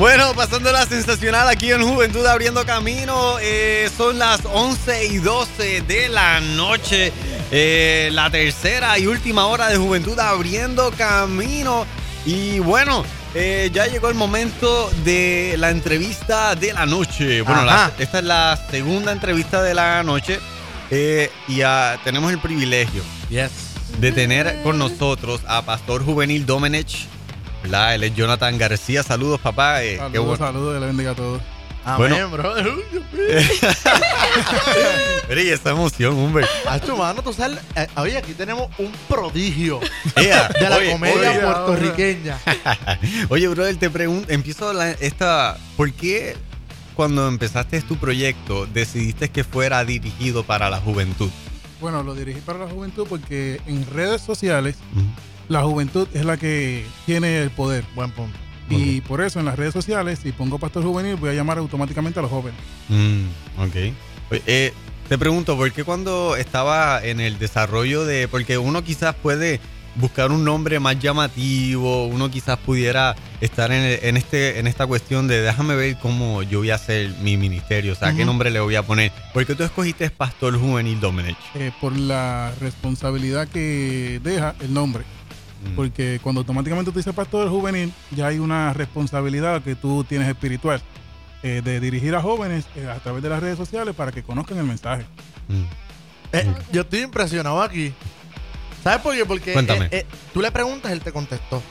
Bueno, pasando la sensacional aquí en Juventud Abriendo Camino. eh, son las 11 y 12 de la noche. eh, la tercera y última hora de Juventud Abriendo Camino. Y bueno, eh, ya llegó el momento de la entrevista de la noche. Bueno, la- esta es la segunda entrevista de la noche. y tenemos el privilegio Yes. de tener con nosotros a Pastor Juvenil Domenech. ¿Verdad? Él es Jonathan García. Saludos, papá. eh, qué Saludos, bueno. saludos, que le bendiga a todos. Amén, Bueno. bro. Mira, y esta emoción, hombre. Hacho, mano, tú sabes, eh, oye, aquí tenemos un prodigio Ea, de la oye, comedia oye, puertorriqueña. Oye, brother, te pregunto, empiezo la- esta, ¿por qué cuando empezaste tu proyecto decidiste que fuera dirigido para la juventud? Bueno, lo dirigí para la juventud porque en redes sociales la juventud es la que tiene el poder. Buen punto. Y por eso en las redes sociales, si pongo pastor juvenil, voy a llamar automáticamente a los jóvenes. Mm, ok. Oye, eh, te pregunto, ¿por qué cuando estaba en el desarrollo de... Porque uno quizás puede buscar un nombre más llamativo, uno quizás pudiera estar en, en este, en esta cuestión de déjame ver cómo yo voy a hacer mi ministerio, o sea, qué nombre le voy a poner. ¿Por qué tú escogiste Pastor Juvenil Domenech? eh, por la responsabilidad que deja el nombre. Mm. Porque cuando automáticamente tú dices pastor juvenil, ya hay una responsabilidad que tú tienes espiritual eh, de dirigir a jóvenes eh, a través de las redes sociales para que conozcan el mensaje. Mm. Eh, yo estoy impresionado aquí. ¿Sabes por qué? Porque Cuéntame. eh, eh, tú le preguntas, él te contestó.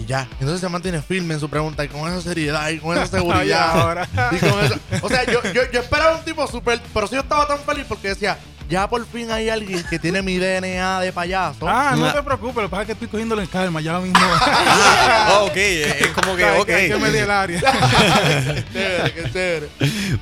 Y ya. Entonces se mantiene firme en su pregunta y con esa seriedad y con esa seguridad. y con eso. O sea, yo, yo, yo esperaba un tipo súper. Pero sí yo estaba tan feliz porque decía, ya por fin hay alguien que tiene mi DNA de payaso. Ah, no Nah. te preocupes, lo que pasa es que estoy cogiéndolo en calma, ya mismo. Ah, ok, es como que, ok. hay que medir el área. qué chévere, qué chévere.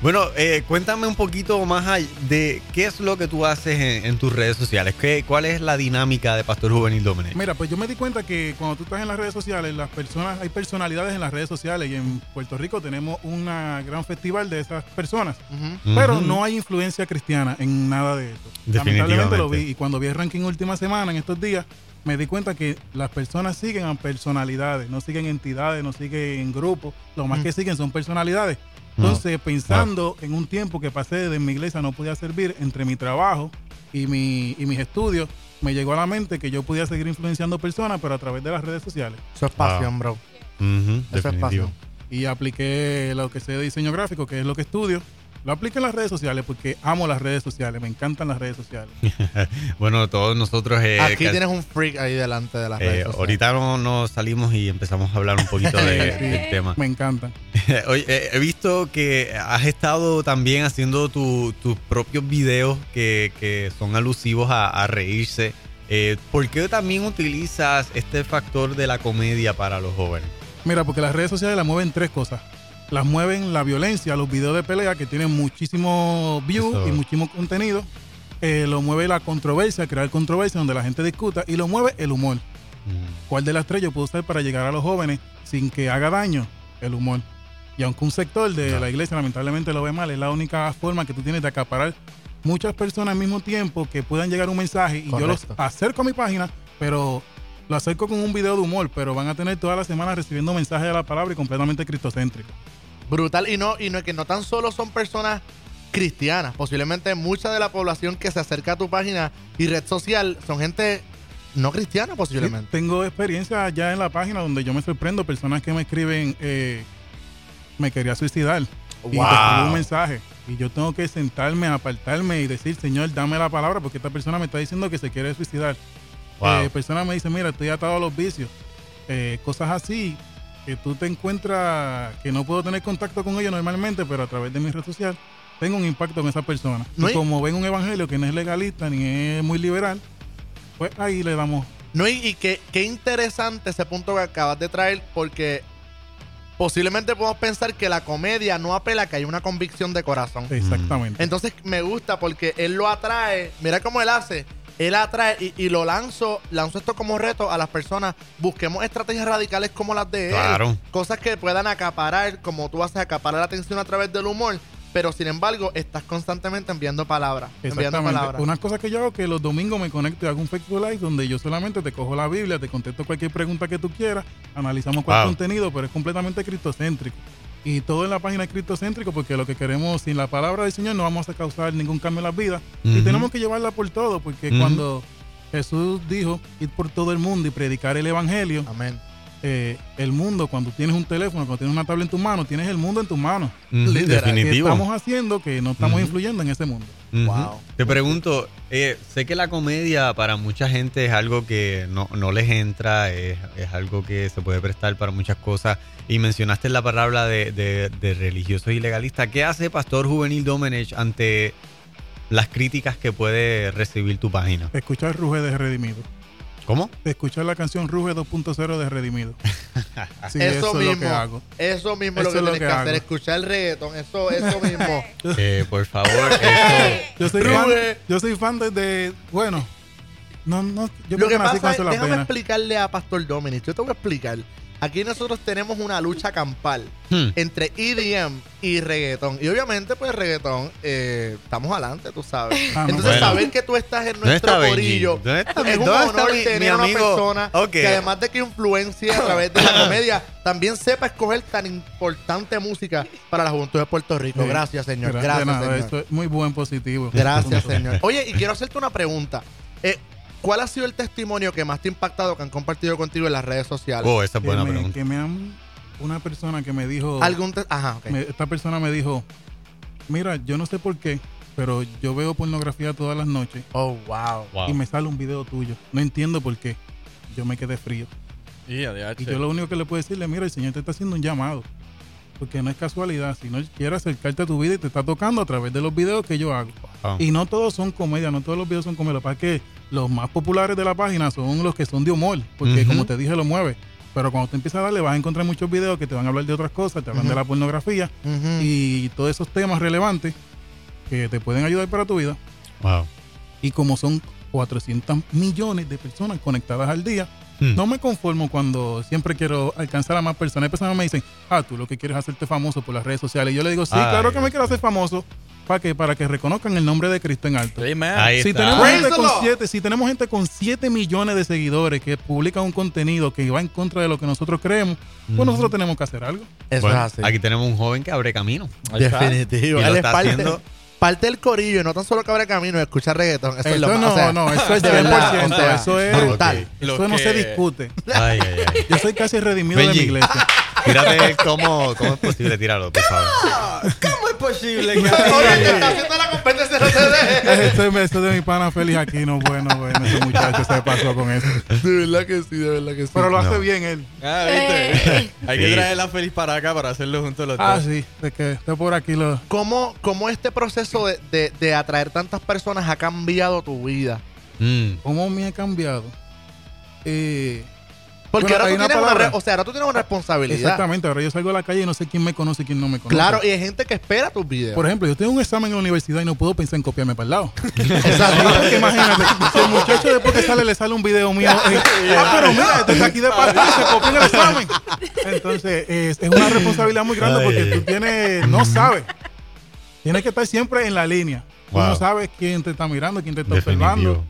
Bueno, eh, cuéntame un poquito más de qué es lo que tú haces en, en tus redes sociales. ¿Qué, ¿Cuál es la dinámica de Pastor Juvenil Domenech? Mira, pues yo me di cuenta que cuando tú estás en las redes sociales, las personas, hay personalidades en las redes sociales y en Puerto Rico tenemos un gran festival de esas personas. Pero no hay influencia cristiana en nada de esto. Definitivamente. Lamentablemente lo vi y cuando vi el ranking última semana en estos días, me di cuenta que las personas siguen a personalidades, no siguen entidades, no siguen grupos, lo más Mm. que siguen son personalidades. Entonces, pensando en un tiempo que pasé desde mi iglesia, no podía servir entre mi trabajo y, mi, y mis estudios, me llegó a la mente que yo podía seguir influenciando personas, pero a través de las redes sociales. Eso es pasión, bro. Eso es definitivo. pasión. Y apliqué lo que sé de diseño gráfico, que es lo que estudio. Lo apliqué en las redes sociales porque amo las redes sociales, me encantan las redes sociales. Bueno, todos nosotros... eh, Aquí tienes un freak ahí delante de las eh, redes sociales. ahorita no- nos salimos y empezamos a hablar un poquito de- Sí, del tema. Me encantan. Oye, eh, he visto que has estado también haciendo tu- tus propios videos que, que son alusivos a, a reírse. Eh, ¿Por qué también utilizas este factor de la comedia para los jóvenes? Mira, porque las redes sociales las mueven tres cosas. Las mueven la violencia, los videos de pelea que tienen muchísimo view Eso. y muchísimo contenido. Eh, lo mueve la controversia, crear controversia donde la gente discuta. Y lo mueve el humor. Mm. ¿Cuál de las tres yo puedo usar para llegar a los jóvenes sin que haga daño? El humor. Y aunque un sector de la iglesia lamentablemente lo ve mal, es la única forma que tú tienes de acaparar muchas personas al mismo tiempo que puedan llegar un mensaje y yo los acerco a mi página, pero lo acerco con un video de humor, pero van a tener toda la semana recibiendo mensajes de la palabra y completamente cristocéntrico. Brutal. Y no, y no es que no tan solo son personas cristianas. Posiblemente mucha de la población que se acerca a tu página y red social son gente no cristiana, Sí, posiblemente. tengo experiencia ya en la página donde yo me sorprendo, personas que me escriben, eh, me quería suicidar. Y te Wow. un mensaje. Y yo tengo que sentarme, apartarme y decir, Señor, dame la palabra, porque esta persona me está diciendo que se quiere suicidar. Wow. Eh, persona me dice, mira, estoy atado a los vicios. Eh, cosas así que tú te encuentras que no puedo tener contacto con ellos normalmente, pero a través de mi red social tengo un impacto con esa persona. No y como ven un evangelio que no es legalista ni es muy liberal, pues ahí le damos No, y, y qué, qué interesante ese punto que acabas de traer, porque posiblemente podemos pensar que la comedia no apela a que hay una convicción de corazón. exactamente. Entonces me gusta porque él lo atrae. Mira cómo él hace. Él atrae y, y lo lanzo, lanzo esto como reto a las personas. Busquemos estrategias radicales como las de él. Claro. Cosas que puedan acaparar, como tú haces, acaparar la atención a través del humor. pero sin embargo estás constantemente enviando palabras. Enviando Exactamente. palabras. Una cosa que yo hago que los domingos me conecto y hago un Facebook Live donde yo solamente te cojo la Biblia, te contesto cualquier pregunta que tú quieras, analizamos cuál Wow. contenido, pero es completamente cristocéntrico. Y todo en la página es cristocéntrico porque lo que queremos, sin la palabra del Señor, no vamos a causar ningún cambio en las vidas. Y tenemos que llevarla por todo, porque cuando Jesús dijo ir por todo el mundo y predicar el Evangelio, Amén. Eh, el mundo, cuando tienes un teléfono, cuando tienes una tablet en tus manos, tienes el mundo en tus manos. ¿Qué Definitivo. estamos haciendo que no estamos influyendo en ese mundo? Wow. Te pregunto, eh, sé que la comedia para mucha gente es algo que no, no les entra, es, es algo que se puede prestar para muchas cosas. Y mencionaste la palabra de, de, de religiosos y legalistas. ¿Qué hace Pastor Juvenil Domenech ante las críticas que puede recibir tu página? Escuchar Ruge de Redimido. ¿Cómo? Escuchar la canción Ruge 2.0 de Redimido. Sí, eso, eso, mismo. es lo que hago. Eso mismo es lo Eso que es lo tienes que, que hacer. hago. Escuchar el reggaetón. Eso, eso mismo. Eh, por favor, eso. Yo soy Ruge. fan, yo soy fan desde, bueno, no, no, yo lo creo que nací pasa con es, eso la déjame pena. explicarle a Pastor Dominic. Yo te voy a explicar. Aquí nosotros tenemos una lucha campal Hmm. entre EDM y reggaetón. Y obviamente, pues reggaetón, eh, estamos adelante, tú sabes. Ah, Entonces, bueno. saber que tú estás en ¿Dónde nuestro corillo ¿Dónde está es un honor mi- mi tener una persona que además de que influencia a través de la comedia, también sepa escoger tan importante música para la juventud de Puerto Rico. Sí. Gracias, señor. Gracias, nada, señor. Eso es muy buen positivo. Gracias, señor. Oye, y quiero hacerte una pregunta. Eh, ¿Cuál ha sido el testimonio que más te ha impactado que han compartido contigo en las redes sociales? Oh, esa es Que buena me, pregunta. que me han, una persona que me dijo, ¿Algún te- Ajá, ok. me- esta persona me dijo, mira, yo no sé por qué, pero yo veo pornografía todas las noches Oh, wow. Wow. y me sale un video tuyo. No entiendo por qué. Yo me quedé frío. Y, Y yo lo único que le puedo decirle, mira, el Señor te está haciendo un llamado. Porque no es casualidad. Si no quiere acercarte a tu vida y te está tocando a través de los videos que yo hago. Wow. Y no todos son comedia, no todos los videos son comedia. Que es que los más populares de la página son los que son de humor. Porque como te dije, lo mueve. Pero cuando te empiezas a darle, vas a encontrar muchos videos que te van a hablar de otras cosas, te hablan Ujú. de la pornografía y todos esos temas relevantes que te pueden ayudar para tu vida. Wow. Y como son 400 millones de personas conectadas al día, Hmm. no me conformo cuando siempre quiero alcanzar a más personas. Hay personas que me dicen, ah, tú lo que quieres es hacerte famoso por las redes sociales. Y yo le digo, sí, Ay, claro que me quiero hacer famoso. ¿Para qué? Para que reconozcan el nombre de Cristo en alto. Ahí Si está. tenemos, gente con siete, si tenemos gente con 7 millones de seguidores que publican un contenido que va en contra de lo que nosotros creemos, pues Ujú. nosotros tenemos que hacer algo. Eso Bueno, es así. Aquí tenemos un joven que abre camino. Ahí. Definitivo. Él es está parte, haciendo- parte del corillo y no tan solo que abre camino y escucha reggaetón. Eso, es lo Eso más. no, o sea, no, eso es de 100%. verdad, o sea, eso es brutal. Eso no que- se discute. Ay, ay, ay. Yo soy casi redimido de mi iglesia. Tírate cómo, cómo es posible tirarlo, por favor. ¿Cómo es posible Oye, está haciendo la competencia no te deje. Eso es eso de mi pana Félix Aquino. Bueno, bueno, ese muchacho se pasó con eso. De verdad que sí, de verdad que sí. Pero lo hace No. bien él. Ah, ¿viste? Hay que traer la feliz para acá para hacerlo juntos los Ah, dos. sí, de que esté por aquí lo. ¿Cómo, cómo este proceso de, de- de atraer tantas personas ha cambiado tu vida? Mm. ¿Cómo me ha cambiado? Eh, Porque Bueno, ahora, tú tienes una palabra. re- o sea, ahora tú tienes una responsabilidad. exactamente, ahora yo salgo a la calle y no sé quién me conoce y quién no me conoce. Claro, y hay gente que espera tus videos. Por ejemplo, yo tengo un examen en la universidad y no puedo pensar en copiarme para el lado. Exacto. Imagínate, si el muchacho después que sale le sale un video mío, eh, ah, pero mira, está aquí de parte y se copia en el examen. Entonces, es, es una responsabilidad muy grande porque tú tienes, no sabes. Tienes que estar siempre en la línea. Tú no sabes quién te está mirando, quién te está observando.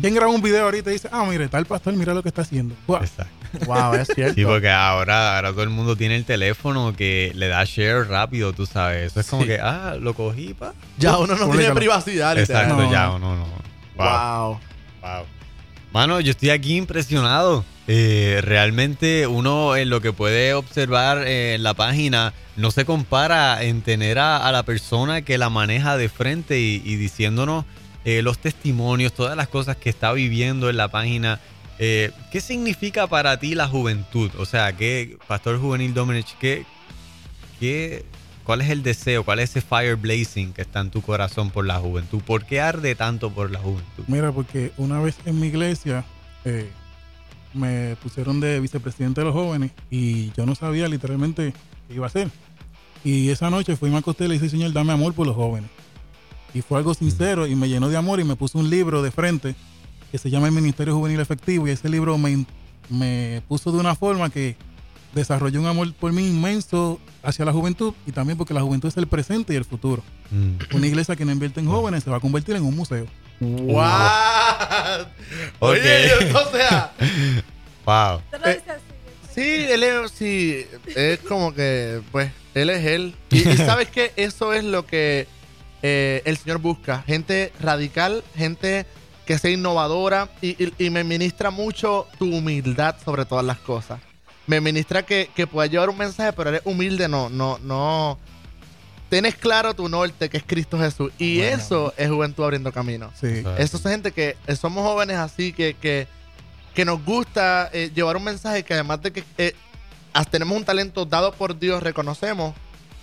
¿Quién graba un video ahorita y dice, ah, mire, está el pastor, mira lo que está haciendo? Guau. Exacto. Wow, es cierto. Sí, porque ahora, ahora todo el mundo tiene el teléfono que le da share rápido, tú sabes. Eso es como Sí. que, ah, lo cogí, pa. ya uno no tiene privacidad. Exacto, No. ya, no, no. Wow. Wow. Wow. Mano, yo estoy aquí impresionado. Eh, realmente uno en lo que puede observar eh, en la página no se compara en tener a, a la persona que la maneja de frente y, y diciéndonos eh, los testimonios, todas las cosas que está viviendo en la página. Eh, ¿Qué significa para ti la juventud? O sea, ¿qué, Pastor Juvenil Domenech, ¿qué, qué, ¿cuál es el deseo? ¿Cuál es ese fire blazing que está en tu corazón por la juventud? ¿Por qué arde tanto por la juventud? Mira, porque una vez en mi iglesia eh, me pusieron de vicepresidente de los jóvenes y yo no sabía literalmente qué iba a hacer. Y esa noche fui a acosté y le dije, Señor, dame amor por los jóvenes. Y fue algo sincero y me llenó de amor y me puso un libro de frente que se llama El Ministerio Juvenil Efectivo y ese libro me, me puso de una forma que desarrollé un amor por mí inmenso hacia la juventud y también porque la juventud es el presente y el futuro. Mm. Una iglesia que no invierte en jóvenes se va a convertir en un museo. ¡What! Ok. Oye, o sea, Wow. Eh, sí, él es, sí, es como que, pues, él es él. Y, y sabes que eso es lo que eh, el Señor busca. Gente radical, gente que sea innovadora y, y- y me ministra mucho tu humildad sobre todas las cosas. Me ministra que, que puedas llevar un mensaje, pero eres humilde, no, no, no. Tienes claro tu norte, que es Cristo Jesús. Y Bueno. eso es juventud abriendo camino. Sí. Eso es gente que eh, somos jóvenes así, que, que, que nos gusta eh, llevar un mensaje que además de que eh, tenemos un talento dado por Dios, reconocemos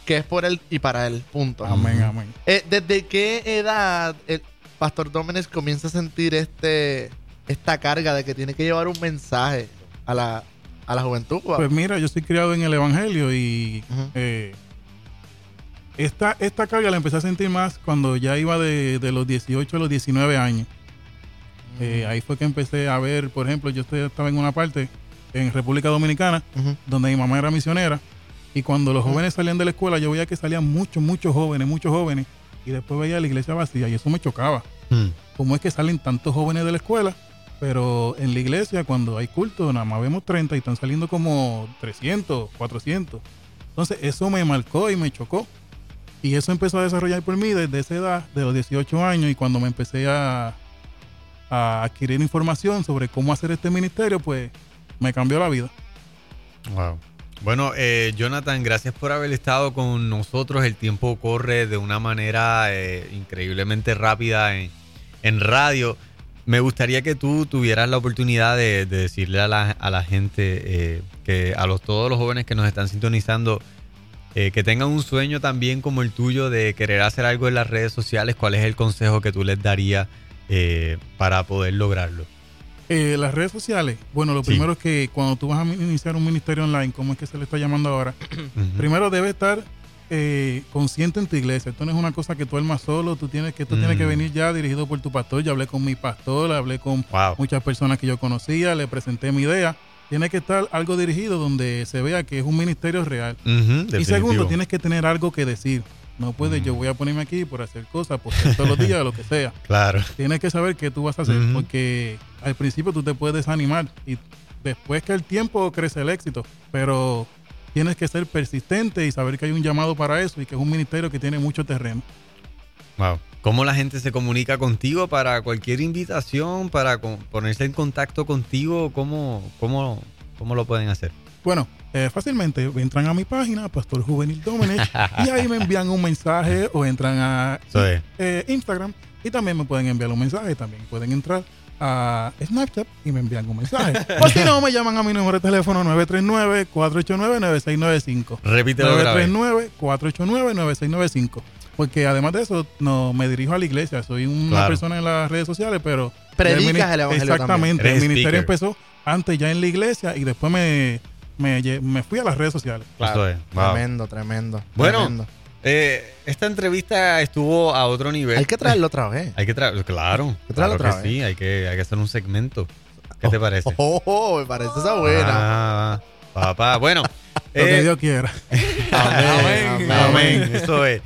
que es por Él y para Él. Punto. Amén, amén. Eh, ¿Desde qué edad el Pastor Dómenes comienza a sentir este esta carga de que tiene que llevar un mensaje a la, a la juventud? Pues mira, yo soy criado en el Evangelio y eh, esta, esta carga la empecé a sentir más cuando ya iba de, de los 18 a los 19 años. Eh, ahí fue que empecé a ver, por ejemplo, yo estaba en una parte en República Dominicana donde mi mamá era misionera y cuando los jóvenes salían de la escuela yo veía que salían muchos, muchos jóvenes, muchos jóvenes y después veía la iglesia vacía y eso me chocaba. Mm. ¿Cómo es que salen tantos jóvenes de la escuela? Pero en la iglesia, cuando hay culto, nada más vemos 30 y están saliendo como 300, 400. Entonces, eso me marcó y me chocó. Y eso empezó a desarrollar por mí desde esa edad, de los 18 años, y cuando me empecé a, a adquirir información sobre cómo hacer este ministerio, pues me cambió la vida. Wow. Bueno, eh, Jonathan, gracias por haber estado con nosotros. El tiempo corre de una manera eh, increíblemente rápida en, en radio. Me gustaría que tú tuvieras la oportunidad de, de decirle a la, a la gente, eh, que a los, todos los jóvenes que nos están sintonizando, eh, que tengan un sueño también como el tuyo de querer hacer algo en las redes sociales. ¿Cuál es el consejo que tú les darías eh, para poder lograrlo? Eh, las redes sociales, bueno, lo Sí. primero es que cuando tú vas a iniciar un ministerio online, como es que se le está llamando ahora. Primero debe estar eh, consciente en tu iglesia. Esto no es una cosa que tú armas solo. Tú tienes que esto tiene que Mm. venir ya dirigido por tu pastor. Yo hablé con mi pastor, hablé con Wow. muchas personas que yo conocía, le presenté mi idea. Tiene que estar algo dirigido donde se vea que es un ministerio real. Y segundo, tienes que tener algo que decir. No puedes, Mm. yo voy a ponerme aquí por hacer cosas, por hacer todos los días, lo que sea. Claro. Tienes que saber qué tú vas a hacer, Ujú. porque al principio tú te puedes desanimar y después que el tiempo crece el éxito, pero tienes que ser persistente y saber que hay un llamado para eso y que es un ministerio que tiene mucho terreno. Wow. ¿Cómo la gente se comunica contigo para cualquier invitación, para ponerse en contacto contigo? ¿Cómo, cómo, cómo lo pueden hacer? Bueno, eh, fácilmente entran a mi página, Pastor Juvenil Domenech, y ahí me envían un mensaje o entran a eh, Instagram y también me pueden enviar un mensaje. También pueden entrar a Snapchat y me envían un mensaje. o si no, me llaman a mi número de teléfono 939-489-9695. Repítelo otra vez. 939-489-9695. Porque además de eso, no me dirijo a la iglesia. Soy una Claro. persona en las redes sociales, pero. Predicas el el evangelio Exactamente. también. El ministerio speaker. empezó antes ya en la iglesia y después me, me, me fui a las redes sociales. Eso es. Wow. Tremendo, tremendo. Bueno, tremendo. Eh, esta entrevista estuvo a otro nivel. Hay que traerlo otra vez. Hay que traerlo, claro. que traerlo claro otra que sí, hay que, hay que hacer un segmento. ¿Qué te parece? Oh, oh, me parece esa buena. Ah, papá. Bueno. Lo que eh, Dios quiera. Amén, Amén. amén. Eso es.